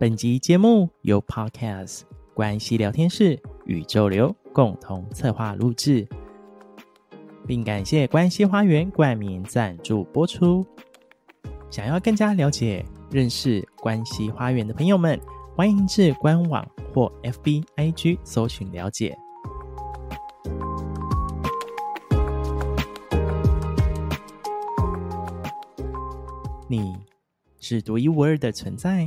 本集节目由 Podcast 关系聊天室宇宙流共同策划录制，并感谢关系花园冠名赞助播出。想要更加了解、认识关系花园的朋友们，欢迎至官网或 FB IG 搜寻了解。你是独一无二的存在。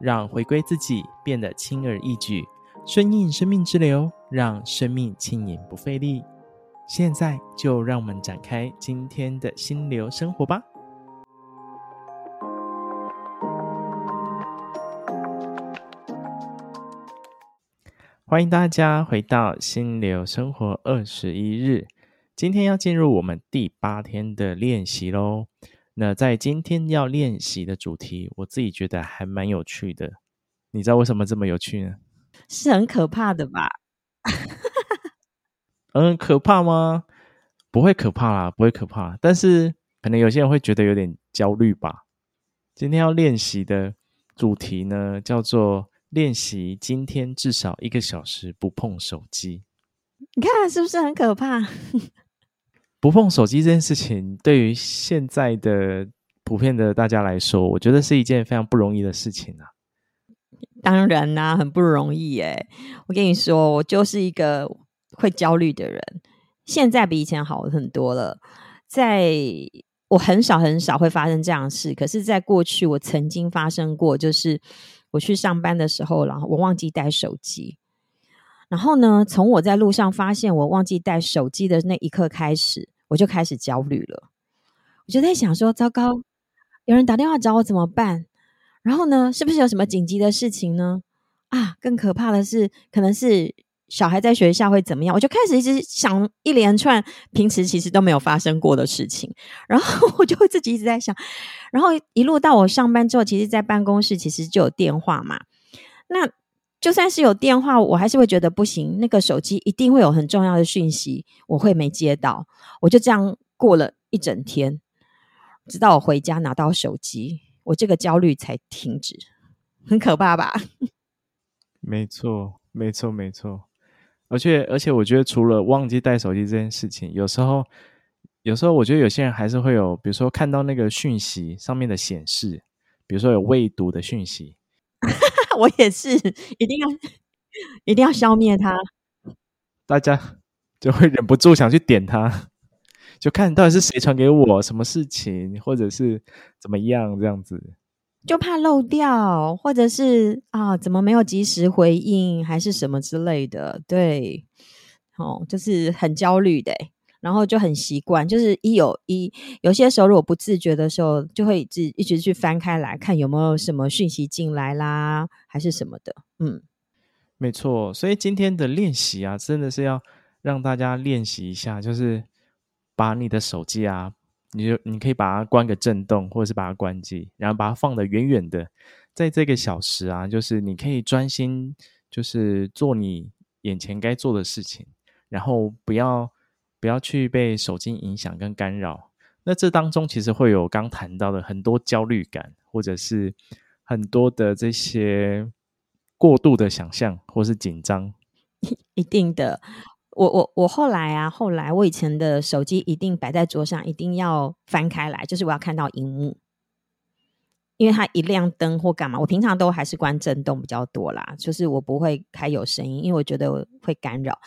让回归自己变得轻而易举，顺应生命之流，让生命轻盈不费力。现在就让我们展开今天的心流生活吧！欢迎大家回到心流生活二十一日，今天要进入我们第八天的练习喽。那在今天要练习的主题，我自己觉得还蛮有趣的。你知道为什么这么有趣呢？是很可怕的吧？嗯，可怕吗？不会可怕啦，不会可怕。但是可能有些人会觉得有点焦虑吧。今天要练习的主题呢，叫做练习今天至少一个小时不碰手机。你看是不是很可怕？不碰手机这件事情，对于现在的普遍的大家来说，我觉得是一件非常不容易的事情啊。当然啦、很不容易耶。我跟你说，我就是一个会焦虑的人，现在比以前好很多了。在我很少很少会发生这样的事，可是，在过去我曾经发生过，就是我去上班的时候，然后我忘记带手机。然后呢，从我在路上发现我忘记带手机的那一刻开始，我就开始焦虑了。我就在想说，糟糕，有人打电话找我怎么办？然后呢，是不是有什么紧急的事情呢？啊，更可怕的是，可能是小孩在学校会怎么样？我就开始一直想一连串平时其实都没有发生过的事情，然后我就会自己一直在想。然后一路到我上班之后，其实，在办公室其实就有电话嘛。那就算是有电话，我还是会觉得不行。那个手机一定会有很重要的讯息，我会没接到。我就这样过了一整天，直到我回家拿到手机，我这个焦虑才停止。很可怕吧？没错，没错，没错。而且，而且，我觉得除了忘记带手机这件事情，有时候，有时候，我觉得有些人还是会有，比如说看到那个讯息上面的显示，比如说有未读的讯息。我也是，一定要一定要消灭它。大家就会忍不住想去点它，就看到底是谁传给我，什么事情，或者是怎么样这样子，就怕漏掉，或者是啊，怎么没有及时回应，还是什么之类的。对，哦，就是很焦虑的。然后就很习惯，就是一有一有些时候，如果不自觉的时候，就会一直一直去翻开来看有没有什么讯息进来啦，还是什么的。嗯，没错。所以今天的练习啊，真的是要让大家练习一下，就是把你的手机啊，你就你可以把它关个震动，或者是把它关机，然后把它放得远远的，在这个小时啊，就是你可以专心，就是做你眼前该做的事情，然后不要。不要去被手机影响跟干扰。那这当中其实会有刚谈到的很多焦虑感，或者是很多的这些过度的想象，或是紧张。一定的，我我我后来啊，后来我以前的手机一定摆在桌上，一定要翻开来，就是我要看到荧幕，因为它一亮灯或干嘛，我平常都还是关震动比较多啦，就是我不会开有声音，因为我觉得会干扰。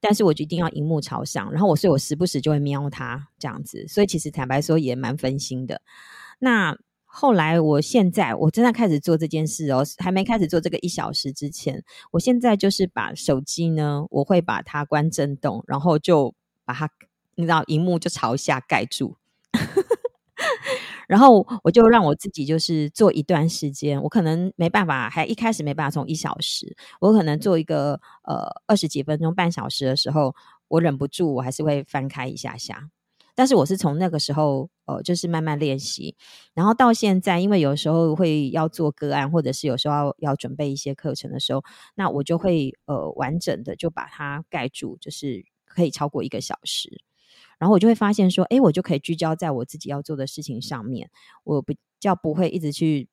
但是我就一定要荧幕朝上，然后我所以我时不时就会瞄它这样子，所以其实坦白说也蛮分心的。那后来我现在我真的开始做这件事哦，还没开始做这个一小时之前，我现在就是把手机呢，我会把它关震动，然后就把它你知道荧幕就朝下盖住，然后我就让我自己就是做一段时间，我可能没办法，还一开始没办法从一小时，我可能做一个呃二十几分钟、半小时的时候，我忍不住，我还是会翻开一下下。但是我是从那个时候呃，就是慢慢练习，然后到现在，因为有时候会要做个案，或者是有时候要要准备一些课程的时候，那我就会呃完整的就把它盖住，就是可以超过一个小时。然后我就会发现说，诶，我就可以聚焦在我自己要做的事情上面，我比较不会一直去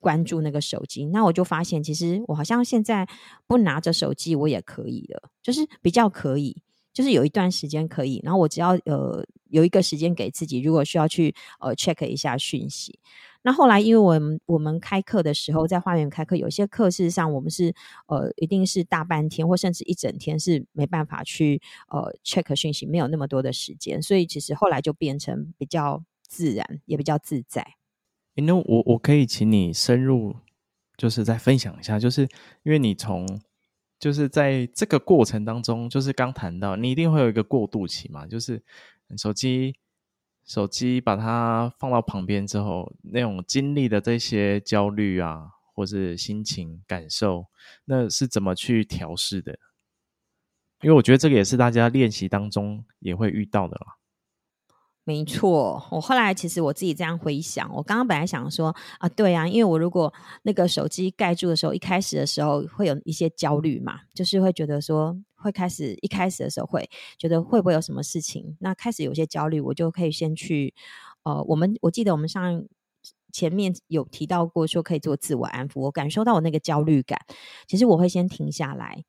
关注那个手机。那我就发现，其实我好像现在不拿着手机，我也可以了，就是比较可以，就是有一段时间可以。然后我只要呃有一个时间给自己，如果需要去呃 check 一下讯息。那后来，因为我们我们开课的时候，在花园开课，有些课事实上我们是呃，一定是大半天或甚至一整天是没办法去呃 check 讯息，没有那么多的时间，所以其实后来就变成比较自然，也比较自在。那我我可以请你深入，就是再分享一下，就是因为你从就是在这个过程当中，就是刚谈到你一定会有一个过渡期嘛，就是手机。手机把它放到旁边之后，那种经历的这些焦虑啊，或是心情感受，那是怎么去调试的？因为我觉得这个也是大家练习当中也会遇到的啦。没错，我后来其实我自己这样回想，我刚刚本来想说啊，对啊，因为我如果那个手机盖住的时候，一开始的时候会有一些焦虑嘛，就是会觉得说会开始一开始的时候会觉得会不会有什么事情，那开始有些焦虑，我就可以先去呃，我们我记得我们上前面有提到过说可以做自我安抚，我感受到我那个焦虑感，其实我会先停下来，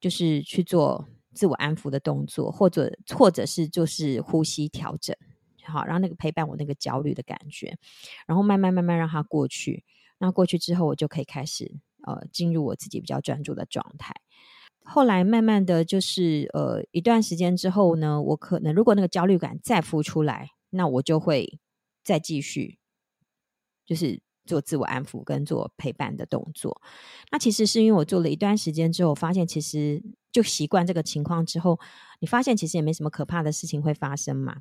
就是去做。自我安抚的动作，或者或者是就是呼吸调整，好，然后那个陪伴我那个焦虑的感觉，然后慢慢慢慢让它过去。那过去之后，我就可以开始呃进入我自己比较专注的状态。后来慢慢的就是呃一段时间之后呢，我可能如果那个焦虑感再浮出来，那我就会再继续就是做自我安抚跟做陪伴的动作。那其实是因为我做了一段时间之后，发现其实。就习惯这个情况之后，你发现其实也没什么可怕的事情会发生嘛，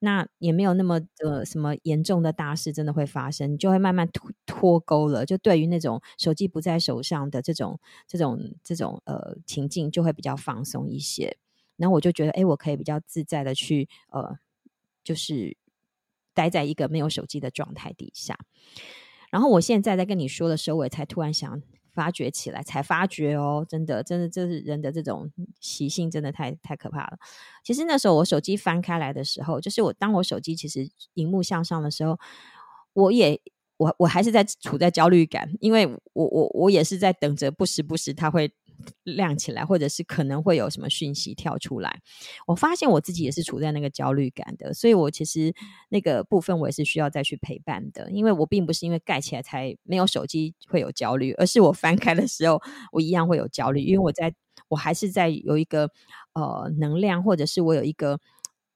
那也没有那么呃什么严重的大事真的会发生，就会慢慢脱脱钩了。就对于那种手机不在手上的这种这种这种呃情境，就会比较放松一些。然后我就觉得，哎，我可以比较自在的去呃，就是待在一个没有手机的状态底下。然后我现在在跟你说的时候，我也才突然想。发掘起来，才发觉哦，真的，真的，这是人的这种习性，真的太太可怕了。其实那时候我手机翻开来的时候，就是我当我手机其实荧幕向上的时候，我也我我还是在处在焦虑感，因为我我我也是在等着，不时不时它会。亮起来，或者是可能会有什么讯息跳出来。我发现我自己也是处在那个焦虑感的，所以我其实那个部分我也是需要再去陪伴的，因为我并不是因为盖起来才没有手机会有焦虑，而是我翻开的时候我一样会有焦虑，因为我在我还是在有一个呃能量，或者是我有一个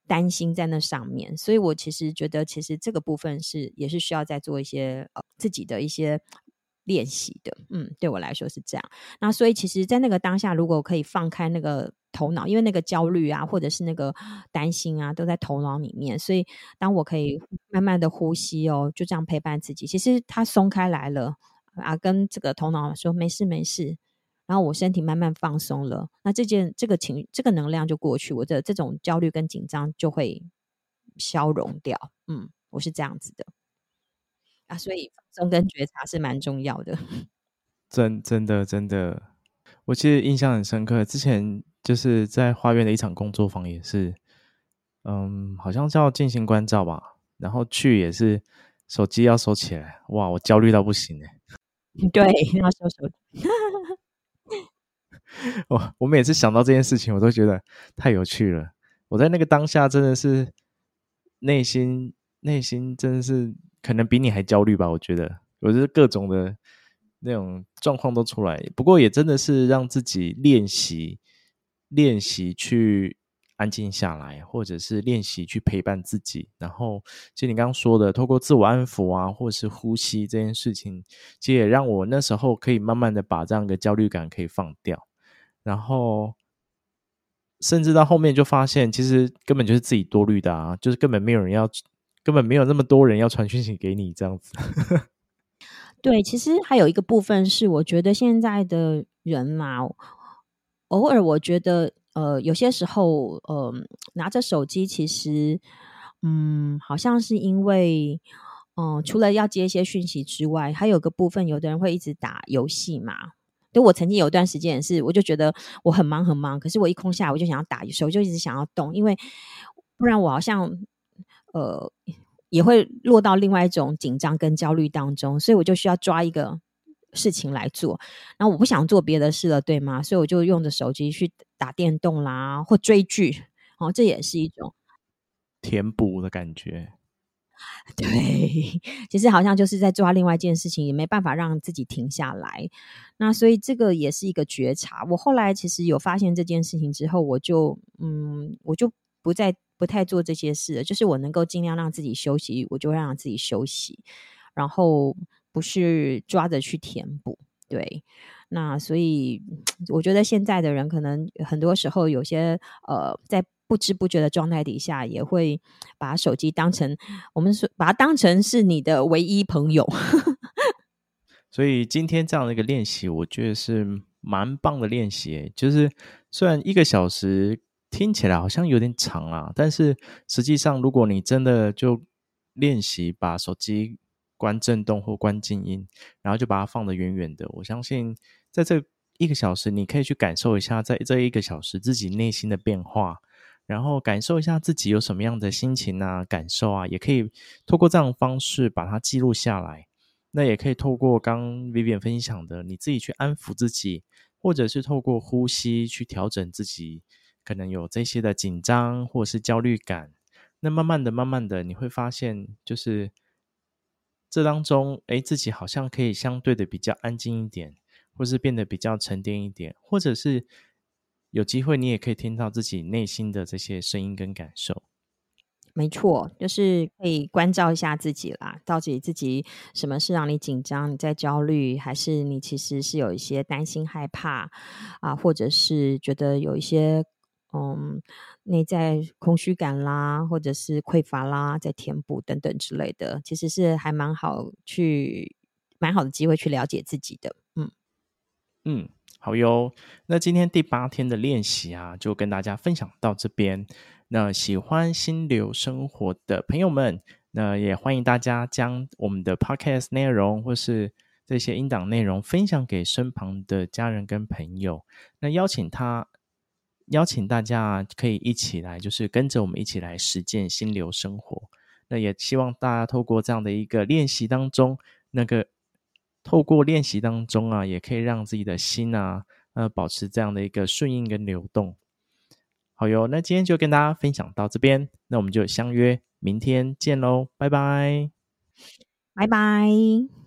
担心在那上面，所以我其实觉得其实这个部分是也是需要再做一些呃自己的一些。练习的，嗯，对我来说是这样。那所以，其实，在那个当下，如果可以放开那个头脑，因为那个焦虑啊，或者是那个担心啊，都在头脑里面。所以，当我可以慢慢的呼吸哦，就这样陪伴自己，其实它松开来了啊，跟这个头脑说没事没事，然后我身体慢慢放松了，那这件这个情这个能量就过去，我的这种焦虑跟紧张就会消融掉。嗯，我是这样子的。啊，所以放松跟觉察是蛮重要的。真真的真的，我其实印象很深刻。之前就是在花园的一场工作坊，也是，嗯，好像叫静心观照吧。然后去也是手机要收起来，哇，我焦虑到不行哎。对，要收手机。我我每次想到这件事情，我都觉得太有趣了。我在那个当下真的是内心内心真的是。可能比你还焦虑吧，我觉得，我觉得各种的那种状况都出来。不过也真的是让自己练习，练习去安静下来，或者是练习去陪伴自己。然后，其实你刚刚说的，透过自我安抚啊，或者是呼吸这件事情，其实也让我那时候可以慢慢的把这样的焦虑感可以放掉。然后，甚至到后面就发现，其实根本就是自己多虑的啊，就是根本没有人要。根本没有那么多人要传讯息给你这样子。对，其实还有一个部分是，我觉得现在的人嘛，偶尔我觉得，呃，有些时候，呃，拿着手机，其实，嗯，好像是因为，嗯、除了要接一些讯息之外，还有个部分，有的人会一直打游戏嘛。对，我曾经有一段时间也是，我就觉得我很忙很忙，可是我一空下来，我就想要打，手就一直想要动，因为不然我好像，呃，也会落到另外一种紧张跟焦虑当中，所以我就需要抓一个事情来做，然后我不想做别的事了，对吗？所以我就用着手机去打电动啦，或追剧，哦，这也是一种填补的感觉。对，其实好像就是在抓另外一件事情，也没办法让自己停下来。那所以这个也是一个觉察。我后来其实有发现这件事情之后，我就嗯，我就不再不太做这些事。就是我能够尽量让自己休息，我就让自己休息，然后不是抓着去填补。对，那所以我觉得现在的人可能很多时候有些呃在。不知不觉的状态底下，也会把手机当成我们说，把它当成是你的唯一朋友。所以今天这样的一个练习，我觉得是蛮棒的练习。就是虽然一个小时听起来好像有点长啊，但是实际上，如果你真的就练习把手机关震动或关静音，然后就把它放得远远的，我相信在这一个小时，你可以去感受一下，在这一个小时自己内心的变化。然后感受一下自己有什么样的心情啊、感受啊，也可以透过这样方式把它记录下来。那也可以透过刚 Vivian 分享的，你自己去安抚自己，或者是透过呼吸去调整自己，可能有这些的紧张或是焦虑感。那慢慢的、慢慢的，你会发现，就是这当中，诶，自己好像可以相对的比较安静一点，或是变得比较沉淀一点，或者是。有机会，你也可以听到自己内心的这些声音跟感受。没错，就是可以关照一下自己啦。到底自己什么是让你紧张？你在焦虑，还是你其实是有一些担心、害怕啊？或者是觉得有一些嗯内在空虚感啦，或者是匮乏啦，在填补等等之类的，其实是还蛮好去蛮好的机会去了解自己的。嗯嗯。好哟，那今天第八天的练习啊，就跟大家分享到这边。那喜欢心流生活的朋友们，那也欢迎大家将我们的 podcast 内容或是这些音档内容分享给身旁的家人跟朋友。那邀请他，邀请大家可以一起来，就是跟着我们一起来实践心流生活。那也希望大家透过这样的一个练习当中，那个。透过练习当中啊，也可以让自己的心啊，呃，保持这样的一个顺应跟流动。好哟，那今天就跟大家分享到这边，那我们就相约明天见喽，拜拜，拜拜。